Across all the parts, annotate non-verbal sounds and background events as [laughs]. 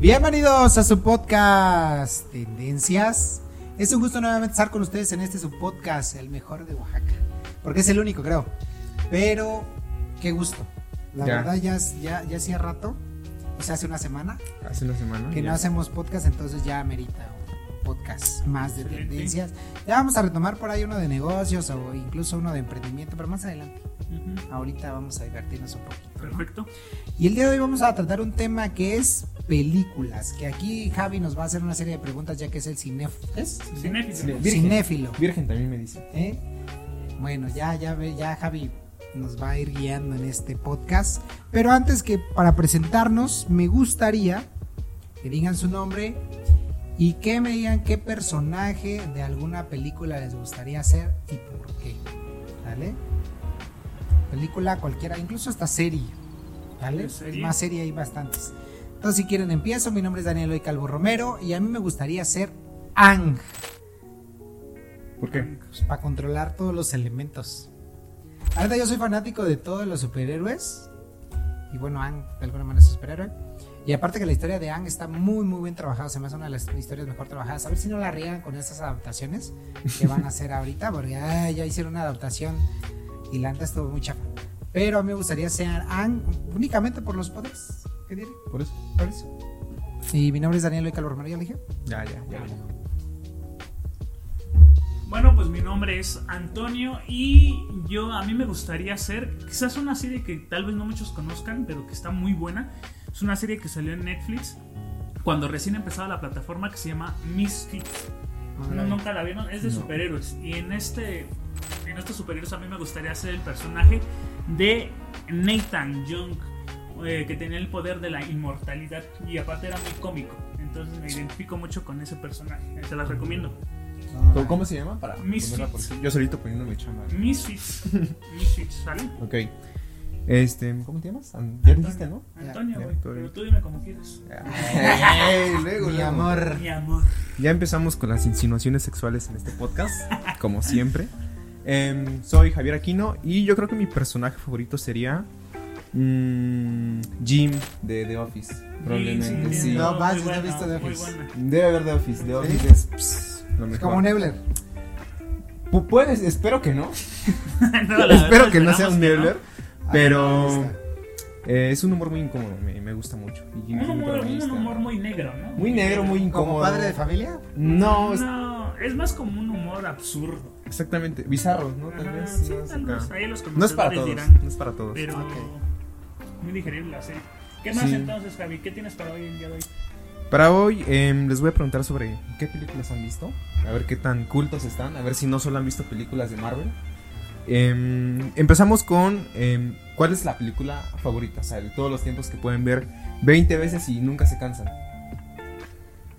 Bienvenidos a su podcast Tendencias. Es un gusto nuevamente estar con ustedes en este su podcast, el mejor de Oaxaca. Porque es el único, creo. Pero, qué gusto. La Ya. verdad, ya, ya, ya hacía rato, o sea, hace una semana, Hace una semana. que no hacemos podcast, entonces ya amerita un podcast más de Excelente. tendencias. Ya vamos a retomar por ahí uno de negocios o incluso uno de emprendimiento, pero más adelante. Ahorita vamos a divertirnos un poquito. ¿no? Perfecto. Y el día de hoy vamos a tratar un tema que es películas, que aquí Javi nos va a hacer una serie de preguntas ya que es el cinéfilo. ¿Es? Cinéfilo. Virgen. Cinéfilo. Virgen también me dice. ¿eh? Bueno, ya, ya, ya Javi nos va a ir guiando en este podcast. Pero antes que para presentarnos, me gustaría que digan su nombre y que me digan qué personaje de alguna película les gustaría ser y por qué. ¿Vale? Película cualquiera, incluso hasta serie. ¿Vale? ¿De Es serie? más serie hay bastantes. Entonces, si quieren, empiezo. Mi nombre es Daniel Hoy Calvo Romero y a mí me gustaría ser Ang. ¿Por qué? Pues, para controlar todos los elementos. Ahorita yo soy fanático de todos los superhéroes. Y bueno, Ang de alguna manera es superhéroe. Y aparte que la historia de Ang está muy muy bien trabajada, se me hace una de las historias mejor trabajadas. A ver si no la riegan con estas adaptaciones que van a hacer ahorita, porque ay, ya hicieron una adaptación y la neta estuvo muy chafa. Pero a mí me gustaría ser Ang únicamente por los poderes. ¿Qué diré? Por eso. Por eso. Y mi nombre es Daniel ¿ya lo dije? Ya, ya, ya. Bueno, pues mi nombre es Antonio y yo a mí me gustaría hacer quizás una serie que tal vez no muchos conozcan, pero que está muy buena. Es una serie que salió en Netflix cuando recién empezaba la plataforma que se llama Misfits. No, nunca la vieron, es de No. superhéroes. Y en este en estos superhéroes a mí me gustaría ser el personaje de Nathan Young, eh, que tenía el poder de la inmortalidad y aparte era muy cómico. Entonces me identifico mucho con ese personaje. Se las recomiendo. ¿Cómo- ¿Cómo se llama? Para Misfits. Yo solito poniéndome chamba. Misfits. [laughs] Misfits, ¿sale? Ok. Este, ¿cómo te llamas? Ya dijiste, ¿no? Antonio, güey. Pero tú dime como quieras. [laughs] Ay, luego, Mi luego. amor. Mi amor. Ya empezamos con las insinuaciones sexuales en este podcast, como siempre. Em, soy Javier Aquino y yo creo que mi personaje favorito sería mm, Jim de The Office. Probablemente, Sí, sí. No, vas, no he visto The Office. Debe haber The Office. The Office ¿Sí? es pss, lo Es mejor. como Nebler. Pu- Puedes, espero que no. [laughs] No, la [laughs] espero verdad, que no sea un no. Nebler. Ah, Pero está. eh, es un humor muy incómodo, me, me gusta mucho. Y Un es un humor, un protagonista. humor muy negro, ¿no? Muy negro, muy incómodo. ¿Como padre de familia? No, es- No, es más como un humor absurdo. exactamente. Bizarro, ¿no? Tal vez. sí, no, tal acá. vez. Ahí los No es para todos. dirán. No es para todos. Pero Ok. Muy digerible la serie. ¿Qué más Sí. entonces, Javi? ¿Qué tienes para hoy el día de hoy? Para hoy em, les voy a preguntar sobre qué películas han visto, a ver qué tan cultos están, a ver si no solo han visto películas de Marvel. Em, empezamos con em, cuál es la película favorita, o sea, de todos los tiempos que pueden ver 20 veces y nunca se cansan.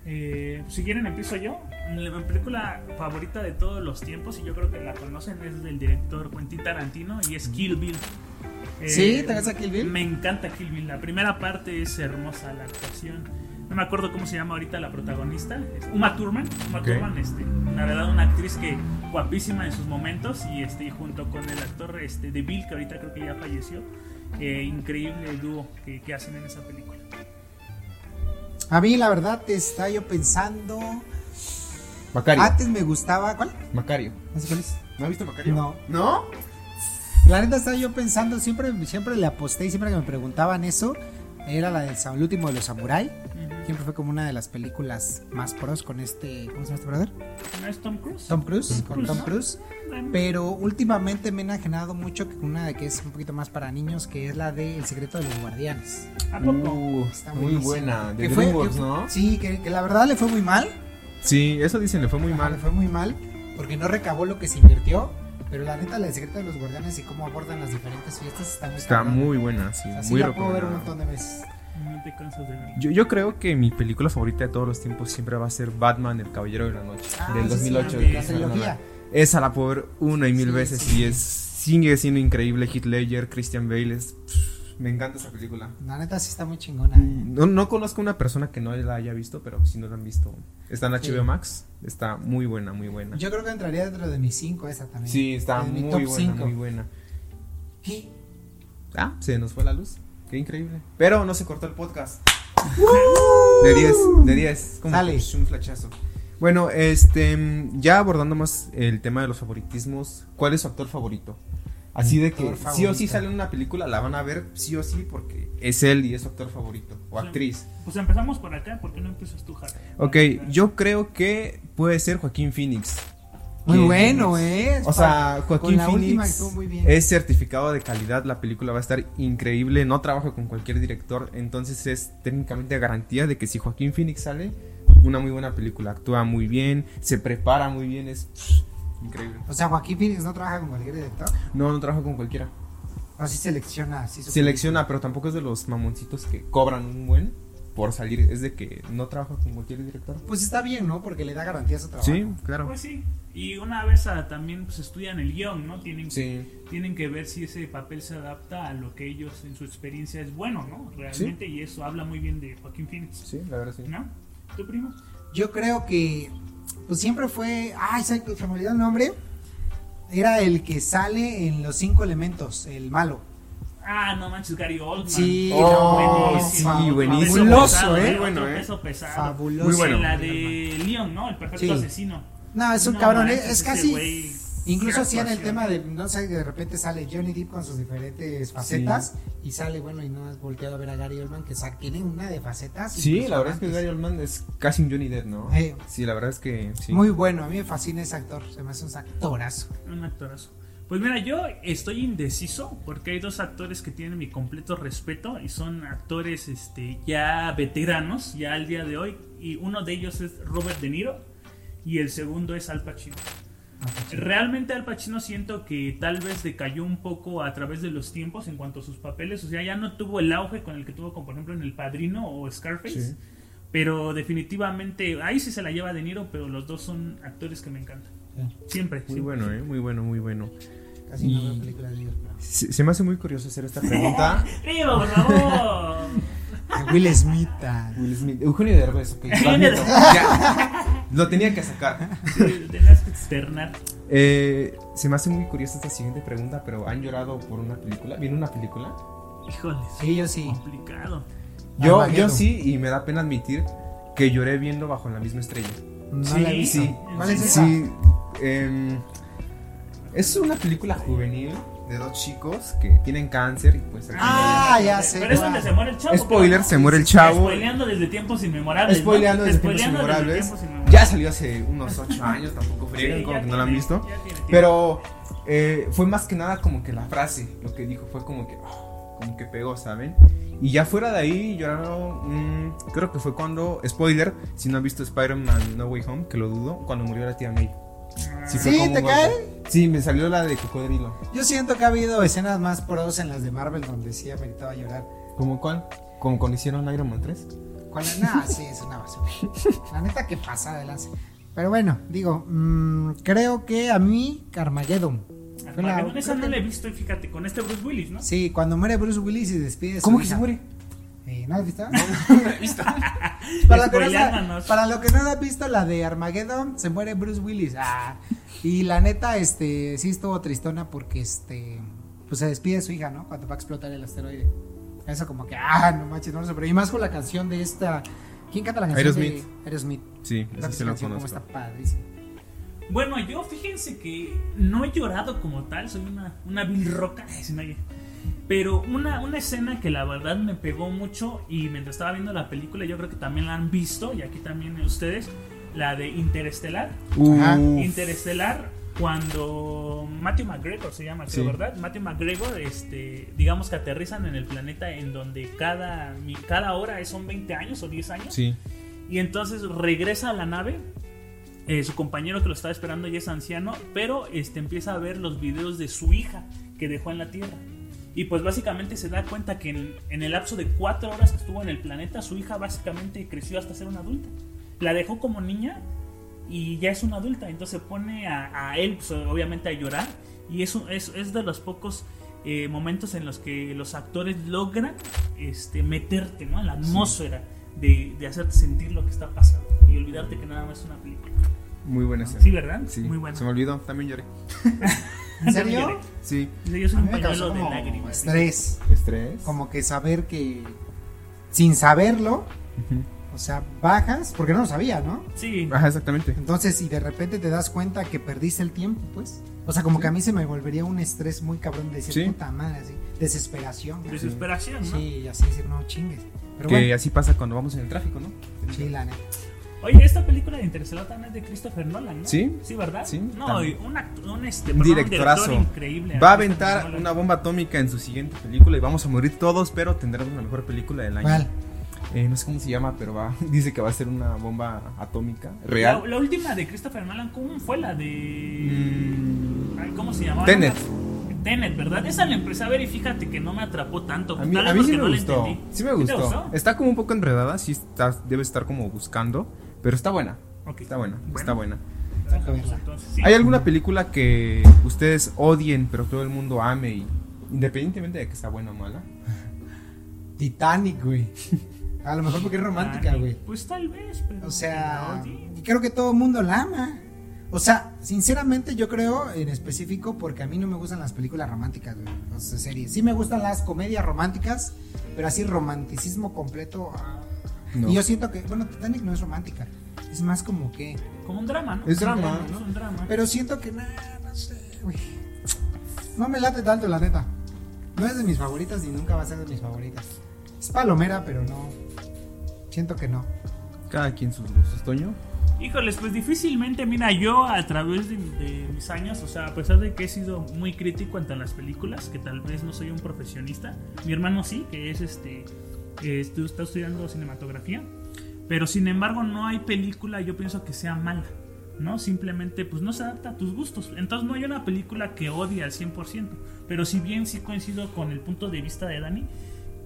Eh, si quieren empiezo yo. Mi película favorita de todos los tiempos, y yo creo que la conocen, es del director Quentin Tarantino y es Kill Bill. Eh, ¿Sí? ¿Te ves a Kill Bill? Me encanta Kill Bill. La primera parte es hermosa, la actuación. No me acuerdo cómo se llama ahorita la protagonista. Uma Thurman. Uma Ok. Thurman, este, la verdad, una actriz que guapísima en sus momentos. Y este, junto con el actor este, de Bill, que ahorita creo que ya falleció. eh, increíble el dúo que, que hacen en esa película. A mí, la verdad, te estaba yo pensando. Macario. Antes me gustaba. ¿Cuál? Macario. Cuál es. ¿No has visto Macario? No. ¿No? La neta estaba yo pensando, siempre, siempre le aposté y siempre que me preguntaban eso, era la del el último de los samurai. Siempre fue como una de las películas más pros con este. ¿Cómo se llama este brother? ¿No es Tom Cruise? Tom Cruise. Tom con Cruise, Tom ¿no? Cruise. Bueno, Pero últimamente me he enajenado mucho con una de que es un poquito más para niños, que es la de El secreto de los guardianes. ¿A poco? Uh, Está muy buena. De Que fue- DreamWorks, que- ¿no? Sí, que, que la verdad le fue muy mal. Sí, eso dicen, le fue muy Ajá, mal. Le fue muy mal porque no recabó lo que se invirtió. Pero la neta, la secreto de los guardianes y cómo abordan las diferentes fiestas está muy Está cabrón. muy buena, sí. Así muy la puedo ver un montón de veces. No te cansas de verlo. Yo, yo creo que mi película favorita de todos los tiempos siempre va a ser Batman, el Caballero de la Noche, Ah, del sí, sí, 2008. sí, de La trilogía. Esa la puedo ver una y mil Sí, veces sí, y sí. es sigue siendo increíble. Heath Ledger, Christian Bale, es- pff, me encanta esa película. La neta sí está muy chingona. ¿eh? No, no conozco una persona que no la haya visto, pero si no la han visto, está en HBO Sí. Max, está muy buena, muy buena. Yo creo que entraría dentro de mis 5 esa también. Sí, está muy buena, cinco. muy buena. ¿Qué? Ah, se nos fue la luz. Qué increíble. Pero no se cortó el podcast. De 10, de 10. Como Sale. un flachazo. Bueno, este, mm, ya abordando más el tema de los favoritismos, ¿cuál es su actor favorito? Así de que Actor sí o sí favorito. sale en una película, la van a ver sí o sí porque es él y es su actor favorito o Sí. actriz. Pues empezamos por acá, ¿por qué no empiezas tú, Jara? Ok, yo creo que puede ser Joaquín Phoenix. Muy bueno, ¿eh? O sea, Joaquín Phoenix es certificado de calidad, la película va a estar increíble, no trabaja con cualquier director, entonces es técnicamente garantía de que si Joaquín Phoenix sale, una muy buena película, actúa muy bien, se prepara muy bien, es pff, increíble. O sea, Joaquín Phoenix no trabaja con cualquier director. No, no trabaja con cualquiera. O sí selecciona. Sí Selecciona, pero tampoco es de los mamoncitos que cobran un buen por salir, es de que no trabaja con cualquier director. Pues está bien, ¿no? Porque le da garantía a su trabajo. Sí, claro. Pues sí. Y una vez ah, también pues, estudian el guion, ¿no? Tienen, Sí. tienen que ver si ese papel se adapta a lo que ellos en su experiencia es bueno, ¿no? Realmente, y eso habla muy bien de Joaquín Phoenix. Sí, la verdad sí. ¿No? ¿Tu primo? Yo creo que. Pues siempre fue. Ay, se se me olvidó el nombre. Era el que sale en los cinco elementos, el malo. Ah, no manches, Gary Oldman. Sí, Oh, buenísimo. sí, buenísimo. Peso Fabuloso, pesado, ¿eh? Bueno, ¿eh? peso pesado. Fabuloso. Muy bueno. En la de Leon, ¿no? El perfecto Sí. asesino. No, es un No cabrón. manches, es, casi. Incluso hacían el tema de, no sé, de repente sale Johnny Depp con sus diferentes facetas y sale, bueno, y no has volteado a ver a Gary Oldman que tiene una de facetas. Sí, la verdad es que Gary. Oldman es casi un Johnny Depp, ¿no? Eh. Sí, la verdad es que sí. Muy bueno, a mí me fascina ese actor, se me hace un actorazo. Un actorazo. Pues mira, yo estoy indeciso porque hay dos actores que tienen mi completo respeto y son actores este, ya veteranos, ya al día de hoy. Y uno de ellos es Robert De Niro y el segundo es Al Pacino. Realmente Al Pacino siento que tal vez decayó un poco a través de los tiempos en cuanto a sus papeles. O sea, ya no tuvo el auge con el que tuvo, como por ejemplo en El Padrino o Scarface. Sí. Pero definitivamente, ahí sí se la lleva De Niro, pero los dos son actores que me encantan. Siempre. Muy siempre. bueno, ¿eh? Muy bueno, muy bueno. Casi no veo películas de ellos, pero- Se, se me hace muy curioso hacer esta pregunta. [laughs] ¡Viva, por favor! [laughs] Will Smith. Will Smith, Eugenio Derbez, ok. Eugenio lo admito. Ya, lo tenía que sacar. Sí, Tenías que externar. Eh, se me hace muy curiosa esta siguiente pregunta, pero ¿han llorado por una película? ¿Viene una película? Híjole, Sí, yo sí. complicado. Yo, Armageddon. yo sí, y me da pena admitir que lloré viendo Bajo la misma estrella. No Sí, la he visto. sí. ¿Cuál es esa? Sí, em, es una película juvenil de dos chicos que tienen cáncer y pues al Ah, ya sé. Pero es donde se muere el chavo. Spoiler, ¿no? se muere el chavo. Spoileando desde tiempos inmemorables. ¿no? Spoileando desde tiempos inmemorables. tiempos inmemorables. Ya salió hace unos 8 [laughs] años, tampoco Sí, frieguen, ya como que no la han tiene- visto. tiene. Pero eh, fue más que nada como que la frase, lo que dijo, fue como que, ah, como que pegó, ¿saben? Y ya fuera de ahí, lloraron, mm, creo que fue cuando, spoiler, si no han visto Spider-Man No Way Home, que lo dudo, cuando murió la tía May. Sí, un ¿te cae? Sí, me salió la de cocodrilo. Yo siento que ha habido escenas más pros en las de Marvel donde sí ameritaba llorar. ¿Cómo cuál? Como cuando hicieron Iron Man 3. ¿Cuál? No, sí, es una basura. La neta que pasa de lance. Pero bueno, digo, mm, creo que a mí, Carmageddon. Fue la- Armageddon, esa no la he visto, y fíjate, con este Bruce Willis, ¿no? Sí, cuando muere Bruce Willis y despide ¿Cómo que hija. se muere? Eh, ¿No has visto? visto. [laughs] para, lo que no, Spoileándonos. para lo que no has visto, la de Armageddon, se muere Bruce Willis. Ah, y la neta, este, sí estuvo tristona porque, este, pues se despide de su hija, ¿no? Cuando va a explotar el asteroide. Eso como que, ah, no manches, no lo sé. Pero y más con la canción de esta... ¿Quién canta la canción Aerosmith. de Aerosmith? Sí, Esa sí lo canción como conozco. está padrísima. Bueno, yo fíjense que no he llorado como tal, soy una, una vil roca, pero una, una escena que la verdad me pegó mucho y mientras estaba viendo la película yo creo que también la han visto y aquí también ustedes, la de Interestelar. Interestelar cuando Matthew McGregor se llama, Sí. ¿verdad? Matthew McGregor, este, digamos que aterrizan en el planeta en donde cada, cada hora son 20 años o 10 años. Sí. Y entonces regresa a la nave. eh, su compañero que lo estaba esperando ya es anciano, pero este, empieza a ver los videos de su hija que dejó en la Tierra. Y pues básicamente se da cuenta que en, en el lapso de cuatro horas que estuvo en el planeta, su hija básicamente creció hasta ser una adulta. La dejó como niña y ya es una adulta. Entonces se pone a, a él, pues, obviamente, a llorar. Y eso es, es de los pocos eh, momentos en los que los actores logran este, meterte ¿no? en la atmósfera de, de hacerte sentir lo que está pasando y olvidarte que nada más es una película. Muy buena escena. Sí, ¿verdad? Sí, Muy buena. Se me olvidó, también lloré. [laughs] ¿En serio? Sí. Yo soy A un mí me causó pañuelo de como lágrimas. estrés. Estrés. Como que saber que, sin saberlo, Ujú. O sea, bajas, porque no lo sabía, ¿no? Sí. Ajá, exactamente. Entonces, y de repente te das cuenta que perdiste el tiempo, pues. O sea, como que a mí se me volvería un estrés muy cabrón de decir, Sí. puta madre, así. Desesperación. Desesperación, ¿no? Sí, y así decir, no chingues. Pero que bueno, así pasa cuando vamos en el tráfico, ¿no? sí, la neta. Oye, esta película de Interstellar también es de Christopher Nolan, ¿no? Sí. Sí, ¿verdad? Sí, No, un, un, este, Un directorazo. director increíble. Va a aventar una bomba atómica en su siguiente película y vamos a morir todos, pero tendremos la mejor película del año. ¿Cuál? Eh, no sé cómo se llama, pero va, [laughs] dice que va a ser una bomba atómica La, real. la última de Christopher Nolan, ¿cómo fue la de. Mm, Ay, ¿Cómo se llamaba? Tenet. Tenet, ¿verdad? Esa la empecé a ver y fíjate que no me atrapó tanto. a mí, a sí me no gustó. Sí me gustó. Está como un poco enredada, sí está, debe estar como buscando, pero está buena. Está buena, Bueno. está buena. Entonces, sí. ¿Hay alguna película que ustedes odien, pero todo el mundo ame y independientemente de que sea buena o mala? Titanic, güey. [laughs] A lo mejor porque es romántica, güey. Pues tal vez, pero. O sea, odie. creo que todo el mundo la ama. O sea, sinceramente yo creo en específico porque a mí no me gustan las películas románticas, güey. O sea, series. Sí me gustan las comedias románticas, pero así romanticismo completo. ah. No. Y yo siento que, bueno, Titanic no es romántica. Es más como que. Como un drama, ¿no? Es un drama, Es un drama. Pero siento que, nah, no sé, güey. No me late tanto, la neta. No es de mis favoritas y nunca va a ser de mis favoritas. Es palomera, pero no. Siento que no. Cada quien sus gustos, Toño. Híjoles, pues difícilmente, mira, yo a través de, de mis años, o sea, a pesar de que he sido muy crítico ante las películas, que tal vez no soy un profesionista, mi hermano sí, que es este, estu- está estudiando cinematografía, pero sin embargo no hay película, yo pienso que sea mala, ¿no? Simplemente pues no se adapta a tus gustos, entonces no hay una película que odie al 100%, pero si bien sí coincido con el punto de vista de Dani,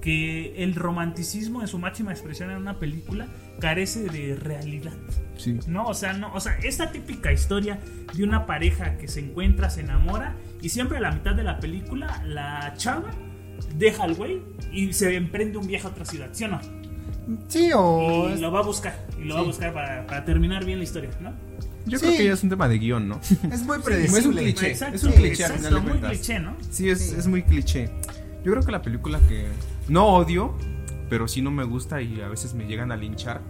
que el romanticismo en su máxima expresión en una película carece de realidad. Sí. No, o sea, no, o sea, esta típica historia de una pareja que se encuentra, se enamora y siempre a la mitad de la película la chava deja al güey y se emprende un viaje a otra ciudad, ¿sí o no? Sí, o. Y lo va a buscar, y lo va a buscar para, para terminar bien la historia, ¿no? Yo Sí. creo que ya es un tema de guion, ¿no? [laughs] Es muy es un predecible. cliché. Exacto, es un cliché, al exacto, final de muy cliché, ¿no? Sí, es, Sí. es muy cliché. Yo creo que la película que no odio, pero sí no me gusta y a veces me llegan a linchar,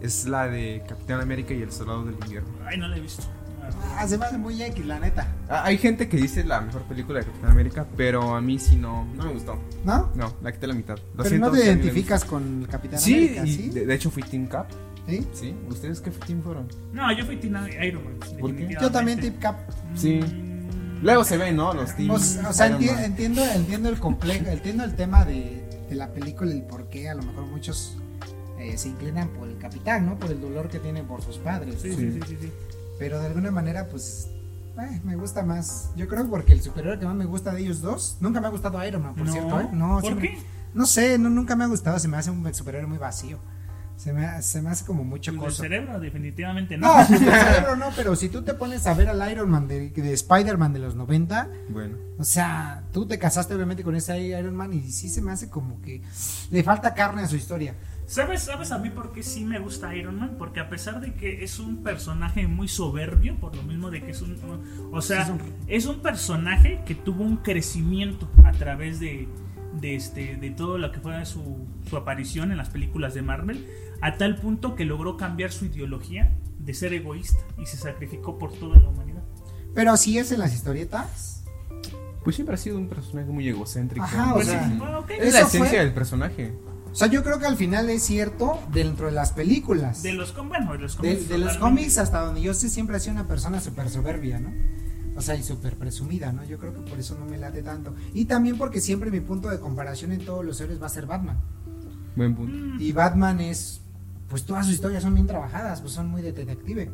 es la de Capitán América y el Soldado del Invierno. Ay, no la he visto. Ah, se me hace muy X, la neta. Ah, Hay gente que dice la mejor película de Capitán América, pero a mí sí no, no me gustó. ¿No? No, la quité a la mitad. Lo Pero siento, no te identificas con el Capitán. Sí, América, y ¿sí? de, de hecho fui Team Cap. ¿Sí? Sí, ¿ustedes qué team fueron? No, yo fui Tina Iron Man. ¿Por qué? definitivamente. Yo también Tip Cap. Sí. Mm, Luego se ven, ¿no? Los O, teams. o sea, enti- Man. entiendo, entiendo el complejo, entiendo el tema de, de la película y por qué a lo mejor muchos eh, se inclinan por el capitán, ¿no? Por el dolor que tienen por sus padres. Sí, ¿no? sí, sí, sí, sí. Pero de alguna manera, pues, eh, me gusta más. Yo creo porque el superhéroe que más me gusta de ellos dos, nunca me ha gustado Iron Man, por No, cierto, ¿eh? No, ¿por siempre- qué? No sé, no, nunca me ha gustado, se me hace un superhéroe muy vacío. Se me, se me hace como mucho El cosa. cerebro, definitivamente no. No, el [laughs] cerebro no, pero si tú te pones a ver al Iron Man de, de Spider-Man de los 90, Bueno. o sea, tú te casaste obviamente con ese Iron Man y sí se me hace como que le falta carne a su historia. ¿Sabes, ¿Sabes a mí por qué sí me gusta Iron Man? Porque a pesar de que es un personaje muy soberbio, por lo mismo de que es un... O sea, Es un- es un personaje que tuvo un crecimiento a través de, de, este, de todo lo que fue su, su aparición en las películas de Marvel, a tal punto que logró cambiar su ideología de ser egoísta y se sacrificó por toda la humanidad. Pero así es en las historietas. Pues siempre ha sido un personaje muy egocéntrico. Ajá, o sea, sí, bueno, ok. es la esencia fue- del personaje. O sea, yo creo que al final es cierto dentro de las películas. De los, bueno, de los cómics. de los cómics hasta donde yo sé siempre ha sido una persona súper soberbia, ¿no? O sea, y súper presumida, ¿no? Yo creo que por eso no me late tanto. Y también porque siempre mi punto de comparación en todos los héroes va a ser Batman. Buen punto. Mm, Y Batman es, pues todas sus historias son bien trabajadas, pues son muy de detective.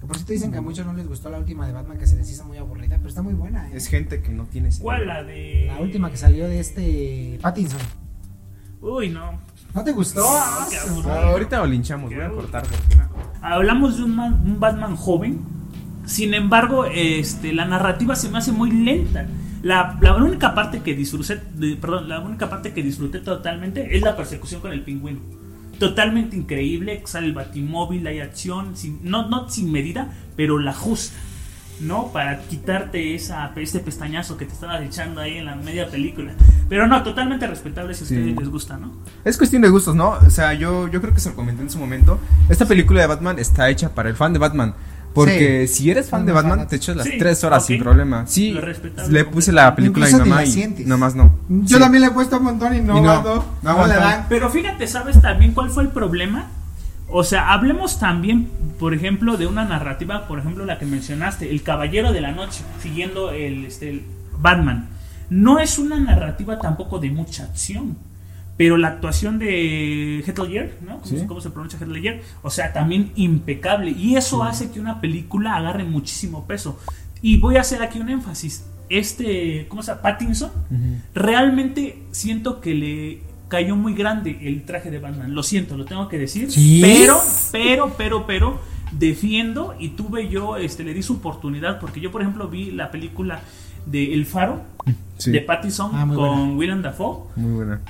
Que por cierto dicen que a muchos no les gustó la última de Batman que se les hizo muy aburrida, pero está muy buena. ¿eh? Es gente que no tiene ¿Cuál? cerebro. La de... La última que salió de este Pattinson. Uy, no. ¿No te gustó? Ah. Ah, ahorita lo linchamos, voy a cortar. porque- Hablamos de un, man- un Batman joven. Sin embargo, este, la narrativa se me hace muy lenta. La, la única parte que disfruté, de- perdón, la única parte que disfruté totalmente es la persecución con el pingüino. Totalmente increíble, sale el batimóvil, hay acción, sin, no, no sin medida, pero la justa. ¿no? Para quitarte esa, este pestañazo que te estabas echando ahí en la media película. Pero no, totalmente respetable si a Sí. ustedes les gusta, ¿no? Es cuestión de gustos, ¿no? O sea, yo, yo creo que se lo comenté en su momento. Esta película de Batman está hecha para el fan de Batman. Porque si eres fan Fan de Batman, te echas las Sí, tres horas sin problema. Sí, le puse la película a mi Incluso mamá la y sientes. nada más no. Yo Sí. también le he puesto un montón y no, Y no, no No, le dan. Pero fíjate, ¿sabes también cuál fue el problema? O sea, hablemos también, por ejemplo, de una narrativa, por ejemplo, la que mencionaste, El Caballero de la Noche, siguiendo el, este, el Batman. No es una narrativa tampoco de mucha acción. Pero la actuación de Ledger, ¿no? ¿Cómo, Sí. cómo se pronuncia Ledger? O sea, también impecable. Y eso hace que una película agarre muchísimo peso. Y voy a hacer aquí un énfasis. Este, ¿cómo se llama? Pattinson, realmente siento que le cayó muy grande el traje de Batman. Lo siento, lo tengo que decir. ¿Sí? Pero, pero, pero, pero, defiendo y tuve yo, este, le di su oportunidad porque yo, por ejemplo, vi la película de El Faro Sí, de Pattinson Ah, con buena. Willem Dafoe. muy buena.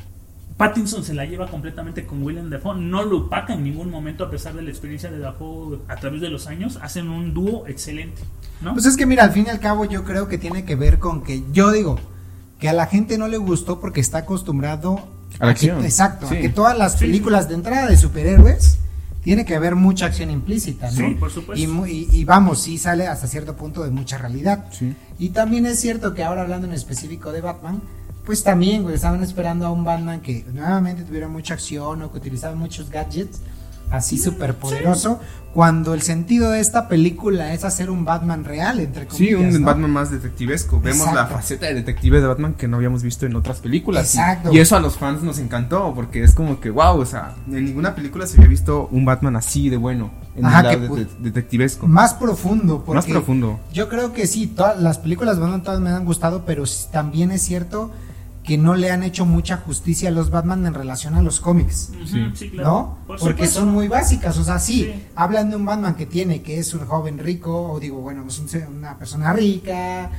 Pattinson se la lleva completamente con Willem Dafoe, no lo opaca en ningún momento a pesar de la experiencia de Dafoe a través de los años, hacen un dúo excelente, ¿no? Pues es que mira, al fin y al cabo yo creo que tiene que ver con que yo digo que a la gente no le gustó porque está acostumbrado A la que- acción. exacto, Sí. a que todas las Sí, películas de entrada de superhéroes tiene que haber mucha acción implícita, ¿no? Sí, por supuesto. Y, mu- y- y vamos, sí sale hasta cierto punto de mucha realidad. Sí. Y también es cierto que ahora hablando en específico de Batman, pues también, güey, estaban esperando a un Batman que nuevamente tuviera mucha acción o que utilizaba muchos gadgets, así súper poderoso, cuando el sentido de esta película es hacer un Batman real, entre Sí, comillas. un ¿no? Batman más detectivesco. Vemos la faceta de detective de Batman que no habíamos visto en otras películas. Exacto. Y, eso a los fans nos encantó porque es como que, wow, o sea, en ninguna película se había visto un Batman así de bueno. En Ajá, el lado que de- detectivesco. Más profundo, porque Más profundo. Yo creo que sí, todas las películas de Batman todas me han gustado, pero también es cierto que no le han hecho mucha justicia a los Batman en relación a los cómics. Sí. sí, claro. ¿No? Por Porque supuesto. son muy básicas, o sea, sí, Sí. hablan de un Batman que tiene, que es un joven rico, o digo, bueno, es un se- una persona rica,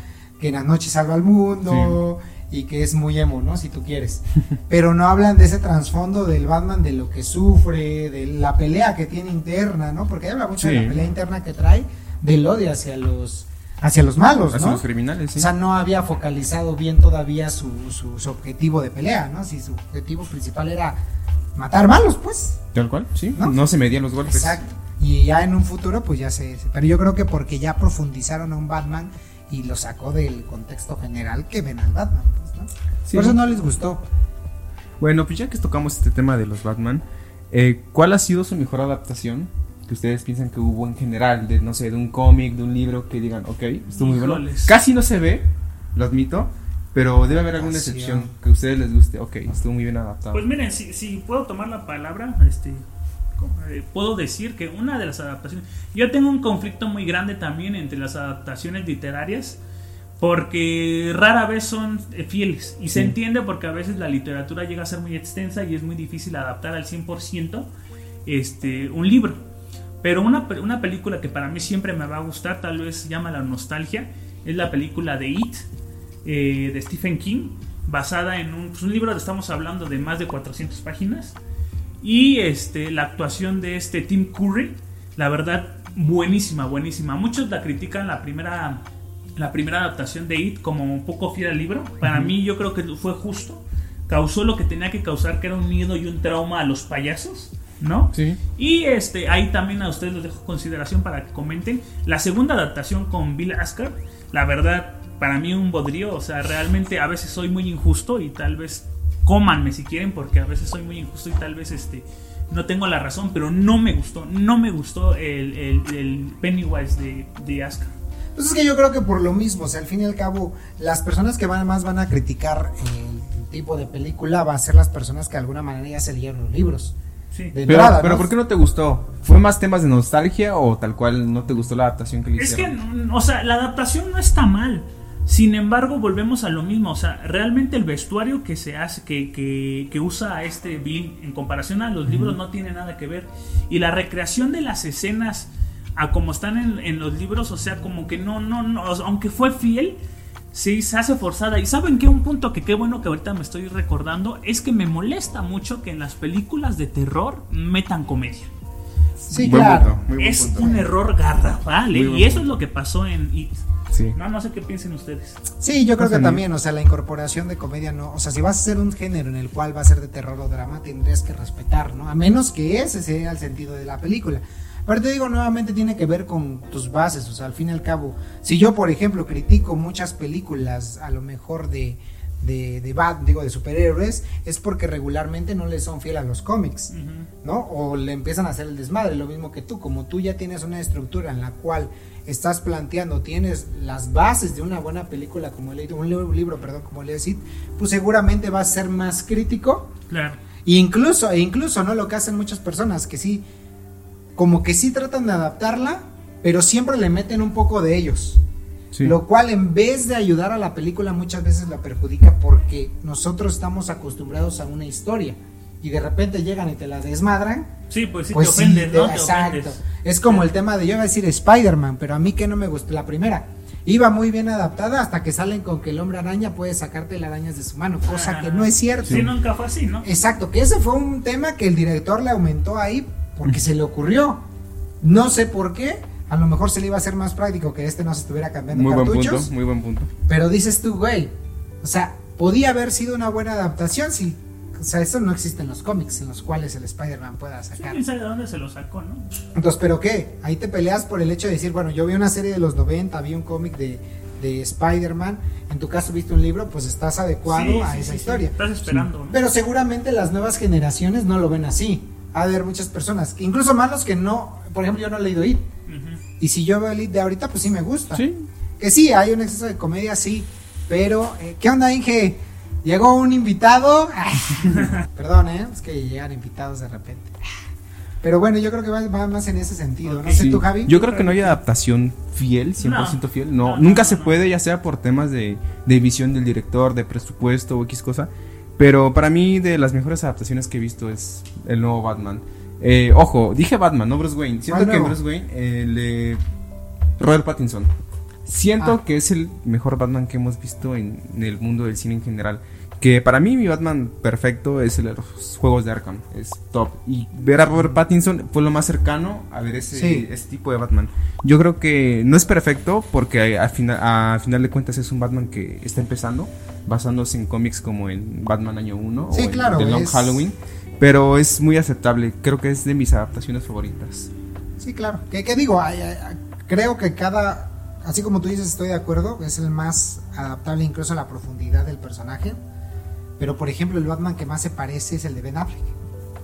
que en la noche salva al mundo, y que es muy emo, ¿no? Si tú quieres. [laughs] Pero no hablan de ese trasfondo del Batman, de lo que sufre, de la pelea que tiene interna, ¿no? Porque habla mucho de la pelea interna que trae, del odio hacia los, hacia los malos, Hacia ¿no? los criminales, sí. O sea, no había focalizado bien todavía su, su, su objetivo de pelea, ¿no? Si su objetivo principal era matar malos, pues. Tal cual, sí. ¿No? ¿No? se medían los golpes. Exacto. Y ya en un futuro, pues ya se. Pero yo creo que porque ya profundizaron a un Batman y lo sacó del contexto general que ven al Batman, pues, ¿no? Sí. Por eso no les gustó. Bueno, pues ya que tocamos este tema de los Batman, eh, ¿cuál ha sido su mejor adaptación que ustedes piensan que hubo en general? De, no sé, de un cómic, de un libro, que digan, ok, estuvo muy bueno. Casi no se ve, lo admito, pero debe haber alguna excepción que a ustedes les guste. Ok, estuvo muy bien adaptado. Pues miren, si, si puedo tomar la palabra, este, eh, puedo decir que una de las adaptaciones, yo tengo un conflicto muy grande también entre las adaptaciones literarias, porque rara vez son eh, fieles, y se Sí. entiende porque a veces la literatura llega a ser muy extensa y es muy difícil adaptar al 100% este, un libro. Pero una, una película que para mí siempre me va a gustar, tal vez llama la nostalgia, es la película de It, eh, de Stephen King, basada en un, pues, un libro, estamos hablando de más de 400 páginas, y este, la actuación de este Tim Curry, la verdad, buenísima, buenísima. Muchos la critican la primera, la primera adaptación de It como un poco fiel al libro. Para mí yo creo que fue justo. Causó lo que tenía que causar, que era un miedo y un trauma a los payasos, ¿no? Sí. Y este, ahí también a ustedes les dejo consideración para que comenten. La segunda adaptación con Bill Askar, la verdad, para mí un bodrío. O sea, realmente a veces soy muy injusto y tal vez cómanme si quieren, porque a veces soy muy injusto y tal vez este no tengo la razón, pero no me gustó, no me gustó el, el, el Pennywise de, de Askar. Pues es que yo creo que por lo mismo, o sea, al fin y al cabo, las personas que van más van a criticar el tipo de película va a ser las personas que de alguna manera ya se leyeron los libros. Sí. De Pero, entrada, pero ¿no? ¿por qué no te gustó? ¿Fue más temas de nostalgia o tal cual no te gustó la adaptación que le Es que, hicieron? mm, o sea, la adaptación no está mal. Sin embargo, volvemos a lo mismo. O sea, realmente el vestuario que se hace, que, que, que usa este Bill en comparación a los libros no tiene nada que ver. Y la recreación de las escenas a como están en, en los libros, o sea, como que no, no, no, o sea, aunque fue fiel, sí se hace forzada. Y saben que un punto que qué bueno que ahorita me estoy recordando es que me molesta mucho que en las películas de terror metan comedia. Sí, Buen claro. punto, muy buen es punto. un error garrafal. ¿eh? Y eso punto. es lo que pasó en It. Sí. No, no sé qué piensen ustedes. Sí, yo creo que también, o sea, la incorporación de comedia no, o sea, si vas a hacer un género en el cual va a ser de terror o drama, tendrías que respetar, ¿no? A menos que ese sea el sentido de la película. Pero te digo, nuevamente tiene que ver con tus bases, o sea, al fin y al cabo, si yo, por ejemplo, critico muchas películas, a lo mejor de, de, de Bat- digo, de superhéroes, es porque regularmente no le son fiel a los cómics. ¿no? O le empiezan a hacer el desmadre, lo mismo que tú, como tú ya tienes una estructura en la cual estás planteando, tienes las bases de una buena película como el un libro, perdón, como el It, pues seguramente vas a ser más crítico Claro. e incluso, e incluso, ¿no? Lo que hacen muchas personas, que sí, como que sí tratan de adaptarla, pero siempre le meten un poco de ellos. Sí. Lo cual en vez de ayudar a la película muchas veces la perjudica porque nosotros estamos acostumbrados a una historia y de repente llegan y te la desmadran. Sí, pues sí pues te sí, ofendes, te- ¿no? Te exacto. ofendes. Es como el tema de yo iba a decir Spider-Man, pero a mí que no me gustó la primera. Iba muy bien adaptada hasta que salen con que el hombre araña puede sacarte las arañas de su mano, cosa que no es cierto. Sí, nunca fue así, ¿no? Exacto, que ese fue un tema que el director le aumentó ahí porque se le ocurrió. No sé por qué. A lo mejor se le iba a hacer más práctico que este no se estuviera cambiando Muy buen cartuchos. punto, muy buen punto. Pero dices tú, güey, o sea, podía haber sido una buena adaptación si, o sea, eso no existe en los cómics en los cuales el Spider-Man pueda Sí, sacar. quién sabe de dónde se lo sacó, ¿no? Entonces, ¿pero qué? Ahí te peleas por el hecho de decir, bueno, yo vi una serie de los 90, vi un cómic de, de Spider-Man, en tu caso viste un libro, pues estás adecuado Sí, a sí, esa sí, sí. historia. Estás esperando, ¿no? Pero seguramente las nuevas generaciones no lo ven así. Ha de haber muchas personas, que incluso más los que no, por ejemplo, yo no he leído It. Ujú. Y si yo veo el It de ahorita, pues sí me gusta. Sí. Que sí, hay un exceso de comedia, sí. Pero, eh, ¿qué onda, Inge? Llegó un invitado. [laughs] Perdón, ¿eh? Es que llegan invitados de repente. Pero bueno, yo creo que va, va más en ese sentido. No Ok. sé Sí. tú, Javi. Yo creo que no hay adaptación fiel, 100% No. fiel. No, No, no, nunca no, se no. puede, ya sea por temas de, de visión del director, de presupuesto o X cosa. Pero para mí, de las mejores adaptaciones que he visto es el nuevo Batman. Eh, ojo, dije Batman, no Bruce Wayne. Siento ¿Cuál que? Bruce Wayne, eh, le- Robert Pattinson. Siento Ah. que es el mejor Batman que hemos visto en, en el mundo del cine en general. Que para mí mi Batman perfecto es el de los juegos de Arkham. Es top. Y ver a Robert Pattinson fue lo más cercano a ver ese, Sí. ese tipo de Batman. Yo creo que no es perfecto porque a final, a final de cuentas es un Batman que está empezando, basándose en cómics como en Batman Año 1 Sí, o en claro, The Long es- Halloween. Pero es muy aceptable. Creo que es de mis adaptaciones favoritas. Sí, claro. ¿Qué, qué digo? Ay, ay, ay, creo que cada, así como tú dices, estoy de acuerdo, es el más adaptable incluso a la profundidad del personaje. Pero, por ejemplo, el Batman que más se parece es el de Ben Affleck.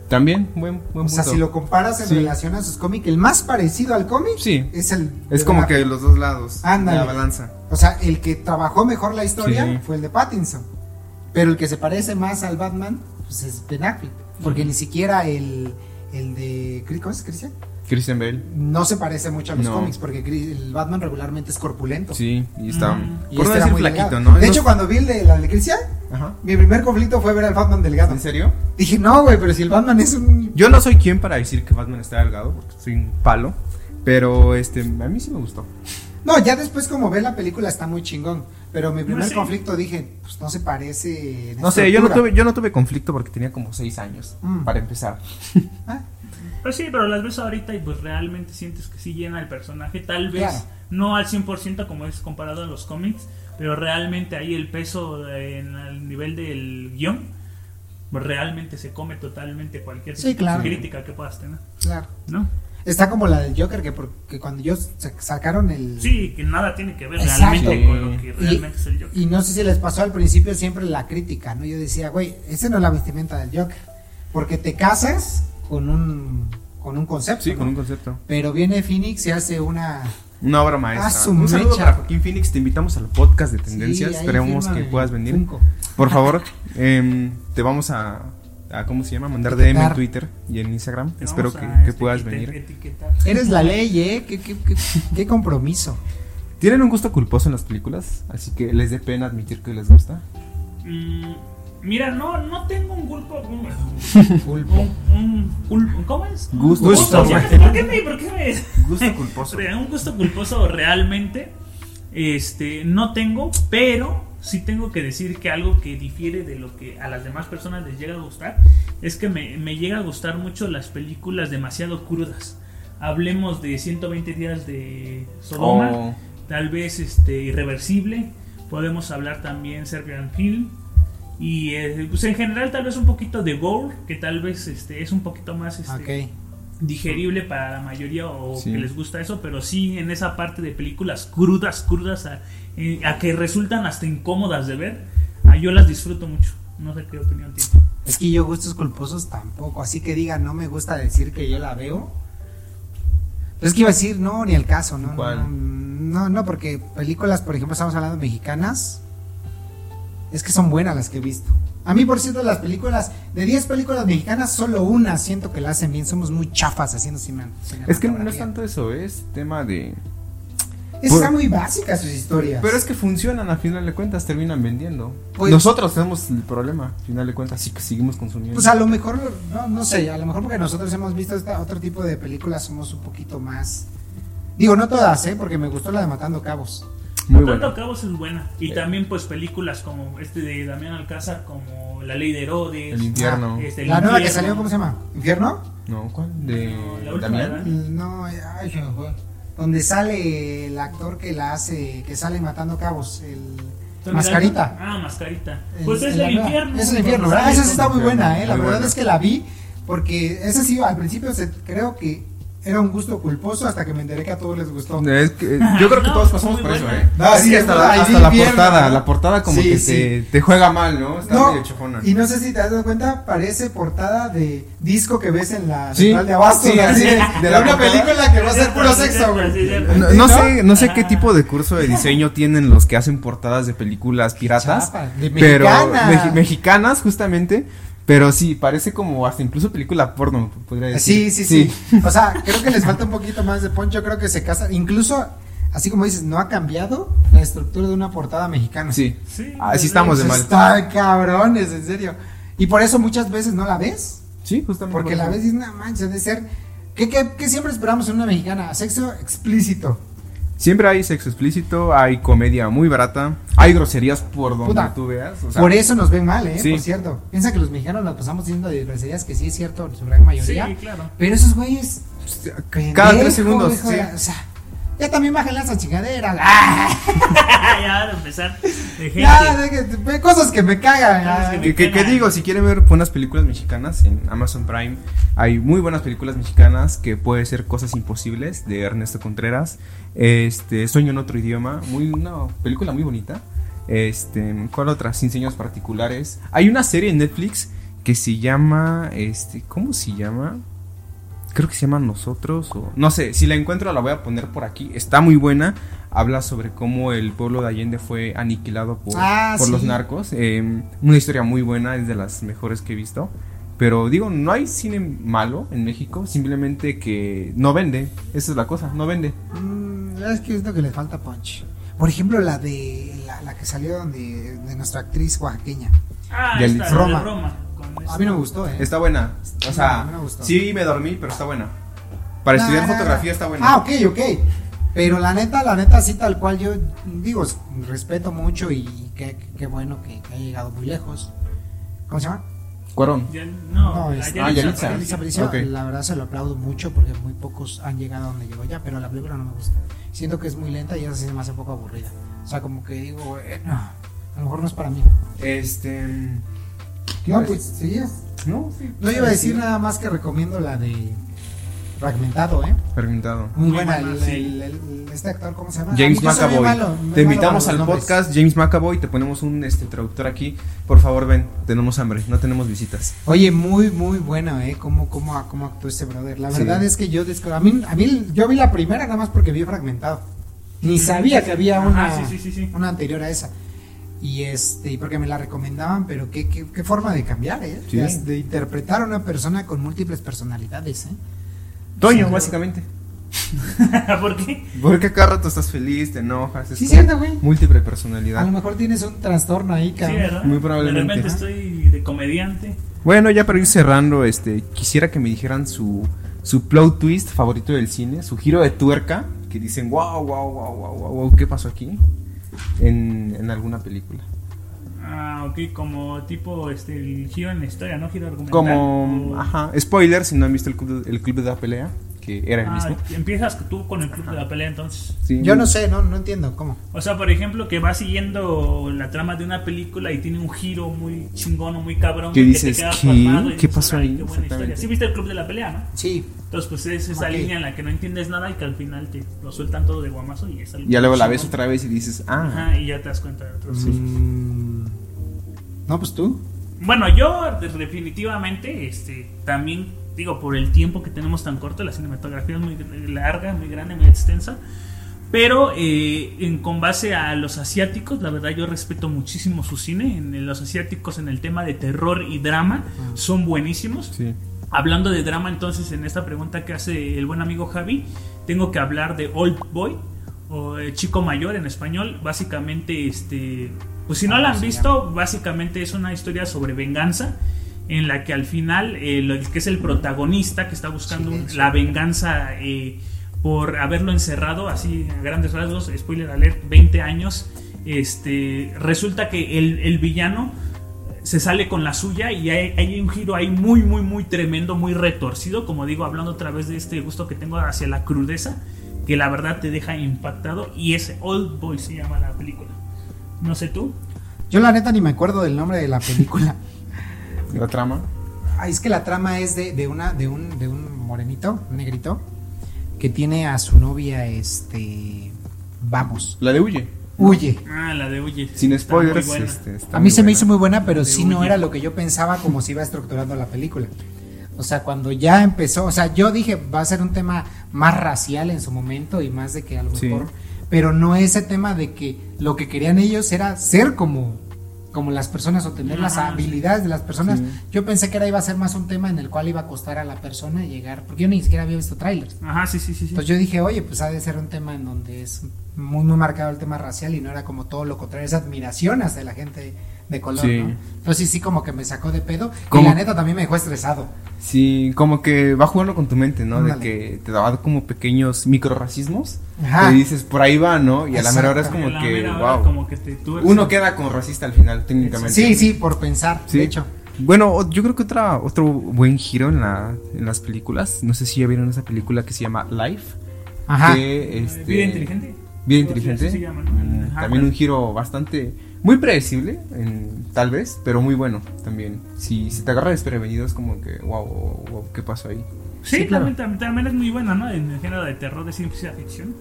También, buen, buen O sea, punto. si lo comparas en Sí. relación a sus cómics, el más parecido al cómic Sí. es el. Es de como Ben que Affleck. los dos lados Ándale. de la balanza. O sea, el que trabajó mejor la historia Sí. fue el de Pattinson. Pero el que se parece más al Batman, pues es Ben Affleck. Porque ni siquiera el, el de. ¿Cómo es Christian? Christian Bale. No se parece mucho a los No. cómics, porque el Batman regularmente es corpulento. Sí, y está. Mm. Y por no este era decir muy flaquito, delgado. ¿no? De No- hecho, cuando vi el de la de Christian, Ajá. mi primer conflicto fue ver al Batman delgado. ¿En serio? Dije, no, güey, pero si el Batman es un. Yo no soy quien para decir que Batman está delgado, porque soy un palo. Pero este, a mí sí me gustó. No, ya después, como ve la película, está muy chingón. Pero mi primer sí. conflicto dije, pues no se parece. en No sé, yo no tuve, yo no tuve conflicto porque tenía como 6 años, Mm. para empezar. [laughs] Ah, Pues sí, pero las ves ahorita y pues realmente sientes que sí llena el personaje. Tal vez Claro. no al 100% como es comparado a los cómics, pero realmente ahí el peso en el nivel del guion, pues realmente se come totalmente cualquier Sí, claro. crítica que puedas tener, claro. ¿no? Está como la del Joker, que porque cuando ellos sa- sacaron el. Sí, que nada tiene que ver Exacto. realmente con lo que Y- realmente es el Joker. Y no sé si les pasó al principio siempre la crítica, ¿no? Yo decía, güey, ese no es la vestimenta del Joker. Porque te casas con un, con un concepto. Sí, ¿no? con un concepto. Pero viene Phoenix y hace una. Una obra maestra. Ah, su un saludo mecha. para Joaquín Phoenix. Te invitamos al podcast de tendencias. Sí, Esperemos que puedas venir. Funko. Por favor, [laughs] em, te vamos a, a. ¿Cómo se llama? Mandar DM en. Twitter y en Instagram. Espero que, este, puedas venir. etiquetar. Eres la ley, ¿eh? ¿Qué, qué, qué, qué compromiso. Tienen un gusto culposo en las películas, así que les dé pena admitir que les gusta. Mm, mira, no, no tengo un culpo. Un, Pulpo. un, un cul- ¿Cómo es? Gusto. Gusto, ¿Por güey. qué me.? ¿Por qué me.? [laughs] Gusto culposo. [laughs] Un gusto culposo realmente este no tengo, pero sí tengo que decir que algo que difiere de lo que a las demás personas les llega a gustar es que me, me llega a gustar mucho las películas demasiado crudas. hablemos de 120 días de Sodoma, Oh, tal vez este Irreversible, podemos hablar también Serbian Film y eh, pues en general tal vez un poquito de Gore, que tal vez este es un poquito más este, digerible para la mayoría o Sí. que les gusta eso, pero sí en esa parte de películas crudas, crudas a, eh, a que resultan hasta incómodas de ver, ah, yo las disfruto mucho. No sé qué opinión tiene. Es que yo gustos culposos tampoco, así que diga, no me gusta decir que yo la veo. Pero es que iba a decir, no, ni el caso, ¿no? ¿Cuál? No, no, no, porque películas, por ejemplo, estamos hablando de mexicanas, es que son buenas las que he visto. A mí, por cierto, las películas, de 10 películas mexicanas, solo una siento que la hacen bien. Somos muy chafas haciendo cine. Es que no es tanto eso, es tema de... Está muy básica sus historias. Pero es que funcionan, a final de cuentas terminan vendiendo. Pues- Nosotros tenemos el problema, a final de cuentas, sí que seguimos consumiendo. Pues a lo mejor, no, no sé, a lo mejor porque nosotros hemos visto esta, otro tipo de películas, somos un poquito más. Digo, no todas, ¿eh? Porque me gustó la de Matando Cabos. Muy Matando bueno. a Cabos es buena. Y Eh. también pues películas como este de Damián Alcázar, como La Ley de Herodes. El infierno. este, El la nueva que Infierno. salió, ¿cómo se llama? ¿Infierno? No, ¿cuál? De No, la última, Damián. ¿verdad? No, ay, se me fue. Donde sale el actor que la hace, que sale Matando Cabos, el ¿Están Mascarita. Ah, Mascarita. El- Pues es el- el infierno. Es el infierno, ¿verdad? Esa está muy buena, ¿eh? La Muy verdad buena. es que la vi porque esa sí, al principio se, creo que era un gusto culposo hasta que me enteré que a todos les gustó. Es que, yo creo que No, todos pues, pasamos muy por eso, buena. ¿eh? No, sí, hasta, la, hasta portada, la portada como Sí, que sí. te, te juega mal, ¿no? Está No, medio chofona. y no sé si te has dado cuenta, parece portada de disco que ves en la Sí, central de Abasto, sí, así, de, de la una película que va a ser puro sexo, güey. No, ¿Sí, no no? sé, no sé qué tipo de curso de diseño tienen los que hacen portadas de películas piratas, Chapa, de pero mexicanas justamente, pero sí parece como hasta incluso película porno, podría Sí, decir. sí, sí, [laughs] O sea, creo que les falta un poquito más de poncho, creo que se casa, incluso, así como dices, no ha cambiado la estructura de una portada mexicana. Sí. Sí, Así desde- estamos de mal. Está cabrones, en serio. Y por eso muchas veces no la ves, Sí, justamente. porque por la ves y dices, no manches, de ser... ¿Qué, qué, qué siempre esperamos en una mexicana? Sexo explícito. Siempre hay sexo explícito, hay comedia muy barata, hay groserías por donde Puta. tú veas. o sea, Por eso nos ven mal, ¿eh? Sí. Por cierto. Piensa que los mexicanos nos pasamos diciendo de groserías que sí es cierto, en su gran mayoría. Sí, claro. Pero esos güeyes. cada tres segundos. hijo sí. o sea, ya también bajen esas chingaderas. ¡Ah! [laughs] [laughs] ya van a empezar de gente. Ya, de cosas que me cagan. Que me- ¿Qué, qué- qué digo? Si quieren ver buenas películas mexicanas en Amazon Prime, hay muy buenas películas mexicanas que puede ser Cosas Imposibles de Ernesto Contreras. Este, Sueño en otro idioma, muy una película muy bonita. Este, ¿cuál otra? Sin señas particulares. Hay una serie en Netflix que se llama este, ¿cómo se llama? Creo que se llama Nosotros o no sé, si la encuentro la voy a poner por aquí. Está muy buena. Habla sobre cómo el pueblo de Allende fue aniquilado por, Ah, por los narcos. Eh, una historia muy buena, es de las mejores que he visto. Pero digo, no hay cine malo en México, simplemente que no vende. Esa es la cosa, no vende. Mm, la verdad es que es lo que le falta punch. Por ejemplo, la de la, la que salió de nuestra actriz oaxaqueña. Ah, Ya esta, Roma. de Roma. con A mí no me gustó, ¿eh? Está buena. O a sea, mí me gustó. sí me dormí, pero está buena. Para No, estudiar no, no. fotografía está buena. Ah, ok, ok. Pero la neta, la neta, sí, tal cual yo digo, respeto mucho y qué, qué bueno que, que haya llegado muy lejos. ¿Cómo se llama? Cuarón. Ya- no, No, la es- Ah, Yalitza. Aparicio. La verdad se lo aplaudo mucho porque muy pocos han llegado a donde llegó ya, pero la película no me gusta. Siento que es muy lenta y eso sí se me hace un poco aburrida. O sea, como que digo, bueno, a lo mejor no es para mí. Este. No, pues seguías. No, sí. No iba a decir nada más que recomiendo la de Fragmentado, ¿eh? Fragmentado. Muy Muy buena. buena, el, sí. el- el- este actor, ¿cómo se llama? James A mí yo soy muy McAvoy. malo, te invitamos al nombres. podcast James McAvoy. Te ponemos un este, traductor aquí. Por favor, ven. Tenemos hambre. No tenemos visitas. Oye, muy, muy bueno, ¿eh? ¿Cómo, cómo, cómo actuó este brother? La Sí. verdad es que yo, desco- a mí, a mí, yo vi la primera nada más porque vi fragmentado. Ni sabía que había una, Ajá, sí, sí, sí, sí. una anterior a esa. Y este, y porque me la recomendaban, pero qué, qué, qué forma de cambiar, ¿eh? Sí. De, de interpretar a una persona con múltiples personalidades, ¿eh? Toño, Sí. básicamente. [laughs] ¿Por qué? Porque cada rato estás feliz, te enojas. es Sí, cierto, güey. Múltiple A lo personalidad. mejor tienes un trastorno ahí, Sí, cabrón. ¿verdad? Muy probablemente. De repente estoy de comediante. Bueno, ya para ir cerrando, este, quisiera que me dijeran su, su plot twist favorito del cine, su giro de tuerca, que dicen, wow, wow, wow, wow, wow, wow, ¿qué pasó aquí? En, en alguna película. Ah, ok, como tipo este, el giro en la historia, ¿no? Giro argumental. Como, O- ajá, spoiler, si no han visto el club, de- el club de la pelea, que era el Ah, mismo. empiezas tú con el club de la pelea entonces. Sí. Yo no sé, no, no entiendo cómo. O sea, por ejemplo, que va siguiendo la trama de una película y tiene un giro muy chingón o muy cabrón. ¿Qué que dices? te quedas ¿Qué? ¿Qué pasó "Ay, ahí?" qué buena historia". Exactamente. Sí, viste el club de la pelea, ¿no? Sí. Entonces, pues es esa línea en la que no entiendes nada y que al final te lo sueltan todo de guamazo y es algo Ya luego la ves otra vez y dices, ah, Ajá, y ya te das cuenta de otras cosas. Mm, No, pues tú. Bueno, yo de- definitivamente, este, también digo, por el tiempo que tenemos tan corto, la cinematografía es muy larga, muy grande, muy extensa. Pero eh, en, con base a los asiáticos, la verdad yo respeto muchísimo su cine. En, los asiáticos en el tema de terror y drama son buenísimos. sí. Hablando de drama, entonces en esta pregunta que hace el buen amigo Javi, tengo que hablar de Old Boy o eh, Chico Mayor en español. Básicamente, este, pues si no la han visto, básicamente es una historia sobre venganza en la que al final eh, lo- que es el protagonista que está buscando la venganza eh, por haberlo encerrado, así a grandes rasgos, spoiler alert, 20 años, este, resulta que el, el villano se sale con la suya y hay, hay un giro ahí muy, muy, muy tremendo, muy retorcido, como digo, hablando otra vez de este gusto que tengo hacia la crudeza, que la verdad te deja impactado y ese Old Boy se llama la película. No sé tú. Yo la neta ni me acuerdo del nombre de la película. [laughs] La trama. Ah, es que la trama es de, de una, de un, de un morenito, un negrito, que tiene a su novia, este, vamos, La de Huye. Huye. Ah, la de Huye. Sin Está muy spoilers. este, está A mí muy se me hizo muy buena, pero sí no era lo que yo pensaba como se iba estructurando la película. O sea, cuando ya empezó, o sea, yo dije, va a ser un tema más racial en su momento y más de que a lo Sí. mejor, pero no ese tema de que lo que querían ellos era ser como como las personas o tener las habilidades de las personas. Sí. Yo pensé que era iba a ser más un tema en el cual iba a costar a la persona llegar, porque yo ni siquiera había visto trailers. Ajá, sí, sí, sí. sí. Entonces yo dije, oye, pues ha de ser un tema en donde es muy, muy marcado el tema racial y no era como todo lo contrario, es admiración hacia la gente de color, Sí. ¿no? Entonces sí, sí, como que me sacó de pedo y la neta también me dejó estresado. Sí, como que va jugando con tu mente, ¿no? De que te daba como pequeños microracismos. Ajá. Y dices, por ahí va, ¿no? Y a la mera hora es como la que, wow. como que te tuerce. Uno queda como racista al final, técnicamente. Sí, sí, por pensar, Sí. de hecho. Bueno, yo creo que otra, otro buen giro en, la, en las películas. No sé si ya vieron esa película que se llama Life. Ajá. Que, este, Vida inteligente. Así, inteligente. así se llama, ¿no? Mm, Ajá, también un giro bastante. Muy predecible, en- tal vez, pero muy bueno también. Si, si te agarra desprevenido, es como que, wow, wow, wow, ¿qué pasó ahí? Sí, Sí, claro. también, también, es muy buena, ¿no? En el género de terror, de ciencia ficción.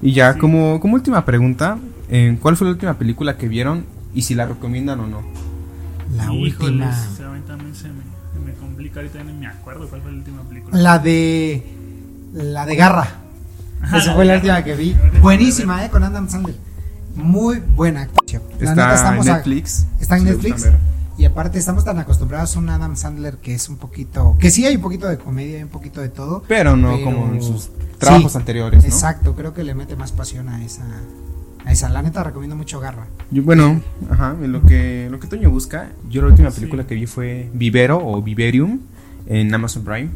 Y ya, Sí. como, como última pregunta, eh, ¿cuál fue la última película que vieron y si la recomiendan o no? La Híjoles, última. a mí también se me, se me complica, ahorita no me acuerdo cuál fue la última película. La de la de Garra. Ajá, Esa la fue la última que vi. Buenísima, eh, con Adam Sandler. Muy buena actuación. La neta, Está en estamos a- Netflix. Está en Netflix. Y aparte estamos tan acostumbrados a un Adam Sandler que es un poquito, que sí hay un poquito de comedia, hay un poquito de todo. Pero no Pero- como en sus trabajos Sí, anteriores, ¿no? Exacto, creo que le mete más pasión a esa, a esa. La neta recomiendo mucho Garra. Yo, bueno, ajá, en lo que, lo que Toño busca, yo la última Sí. película que vi fue Vivero o Viverium en Amazon Prime.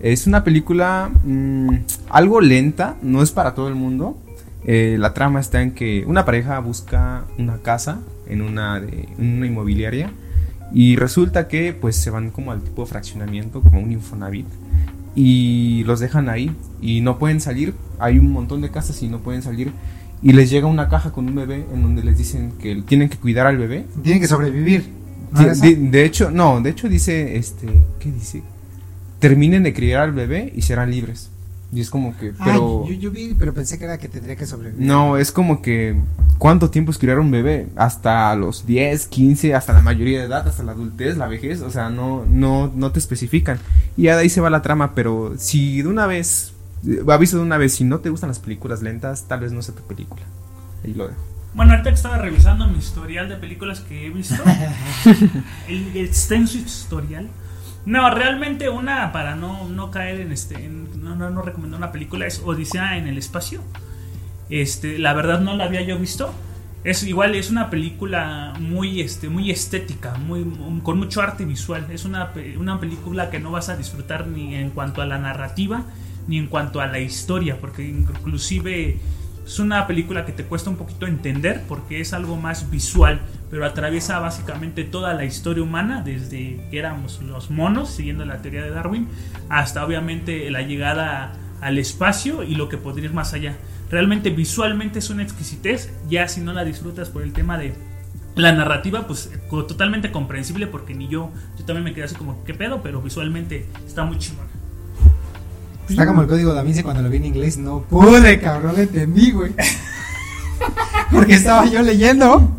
Es una película mm, algo lenta, no es para todo el mundo. Eh, la trama está en que una pareja busca una casa en una, de, en una inmobiliaria y resulta que pues se van como al tipo de fraccionamiento, como un Infonavit y los dejan ahí y no pueden salir. Hay un montón de casas y no pueden salir y les llega una caja con un bebé en donde les dicen que tienen que cuidar al bebé. Tienen que sobrevivir. de, de hecho, no, de hecho dice, este, ¿qué dice? Terminen de criar al bebé y serán libres. Y es como que, Ay, pero... yo, yo vi, pero pensé que era que tendría que sobrevivir. No, es como que, ¿cuánto tiempo es criar un bebé? Hasta los 10, 15, hasta la mayoría de edad, hasta la adultez, la vejez, o sea, no, no, no te especifican. Y ya de ahí se va la trama, pero si de una vez, eh, aviso de una vez, si no te gustan las películas lentas, tal vez no sea tu película. Ahí lo dejo. Bueno, ahorita que estaba revisando mi historial de películas que he visto, [laughs] el extenso historial. No, realmente una, para no, no caer en este, no, no, no recomendar una película, es Odisea en el espacio. Este, la verdad no la había yo visto. Es igual, es una película muy, este, muy estética, muy, con mucho arte visual. Es una, una película que no vas a disfrutar ni en cuanto a la narrativa, ni en cuanto a la historia, porque inclusive es una película que te cuesta un poquito entender porque es algo más visual, pero atraviesa básicamente toda la historia humana, desde que éramos los monos, siguiendo la teoría de Darwin, hasta obviamente la llegada al espacio y lo que podría ir más allá. Realmente visualmente es una exquisitez, ya si no la disfrutas por el tema de la narrativa, pues totalmente comprensible porque ni yo, yo también me quedé así como, ¿qué pedo? Pero visualmente está muy chingona. Está como el código da Vinci cuando lo vi en inglés. No pude, cabrón, entendí, güey. Porque estaba yo leyendo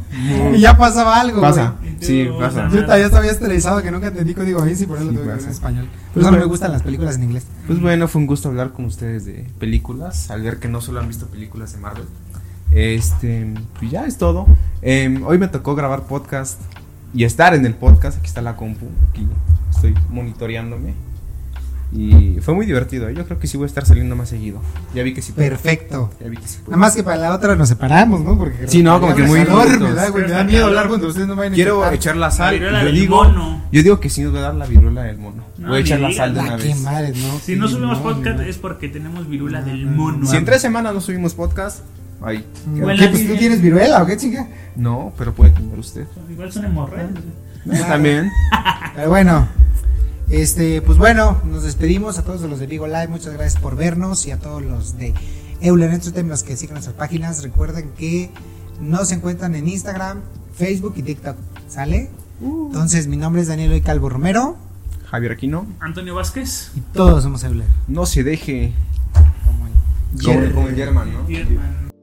y ya pasaba algo. Pasa. Sí, pasa. Yo todavía estaba estresado que nunca entendí código da Vinci por eso lo Sí, tuve que ver en español. Pues Por eso no bueno. me gustan las películas en inglés. Pues bueno, fue un gusto hablar con ustedes de películas, al ver que no solo han visto películas de Marvel. Este, pues ya es todo. Em, hoy me tocó grabar podcast y estar en el podcast. Aquí está la compu, aquí estoy monitoreándome. Y fue muy divertido. ¿eh? Yo creo que sí voy a estar saliendo más seguido. Ya vi que sí. puedo. Perfecto. Ya vi que sí. puedo. Nada más que para la otra nos separamos, ¿no? Porque Sí, no, como que muy juntos. me da, güey, me da miedo hablar cuando ustedes no vayan a Quiero echar la La sal. viruela yo del digo, mono. yo digo que sí nos va a dar la viruela del mono. No, voy a echar la sal de Ah, una qué vez. madre, ¿no? Si no subimos podcast no. es porque tenemos virula No, del no, mono. Si en tres semanas no subimos podcast, ahí. Bueno, ¿Qué, pues tú tienes viruela o qué chinga? No, pero puede tener usted. Igual son hemorroides. También. [laughs] Pero bueno, este, pues bueno, nos despedimos a todos los de Vigo Live, muchas gracias por vernos y a todos los de Euler Entertainment los que sigan nuestras páginas. Recuerden que nos encuentran en Instagram, Facebook y TikTok. ¿Sale? Entonces, mi nombre es Daniel Hoy Calvo Romero Javier Aquino. Antonio Vázquez. y todos somos Euler. No se deje. Como el German, ¿no? Germán.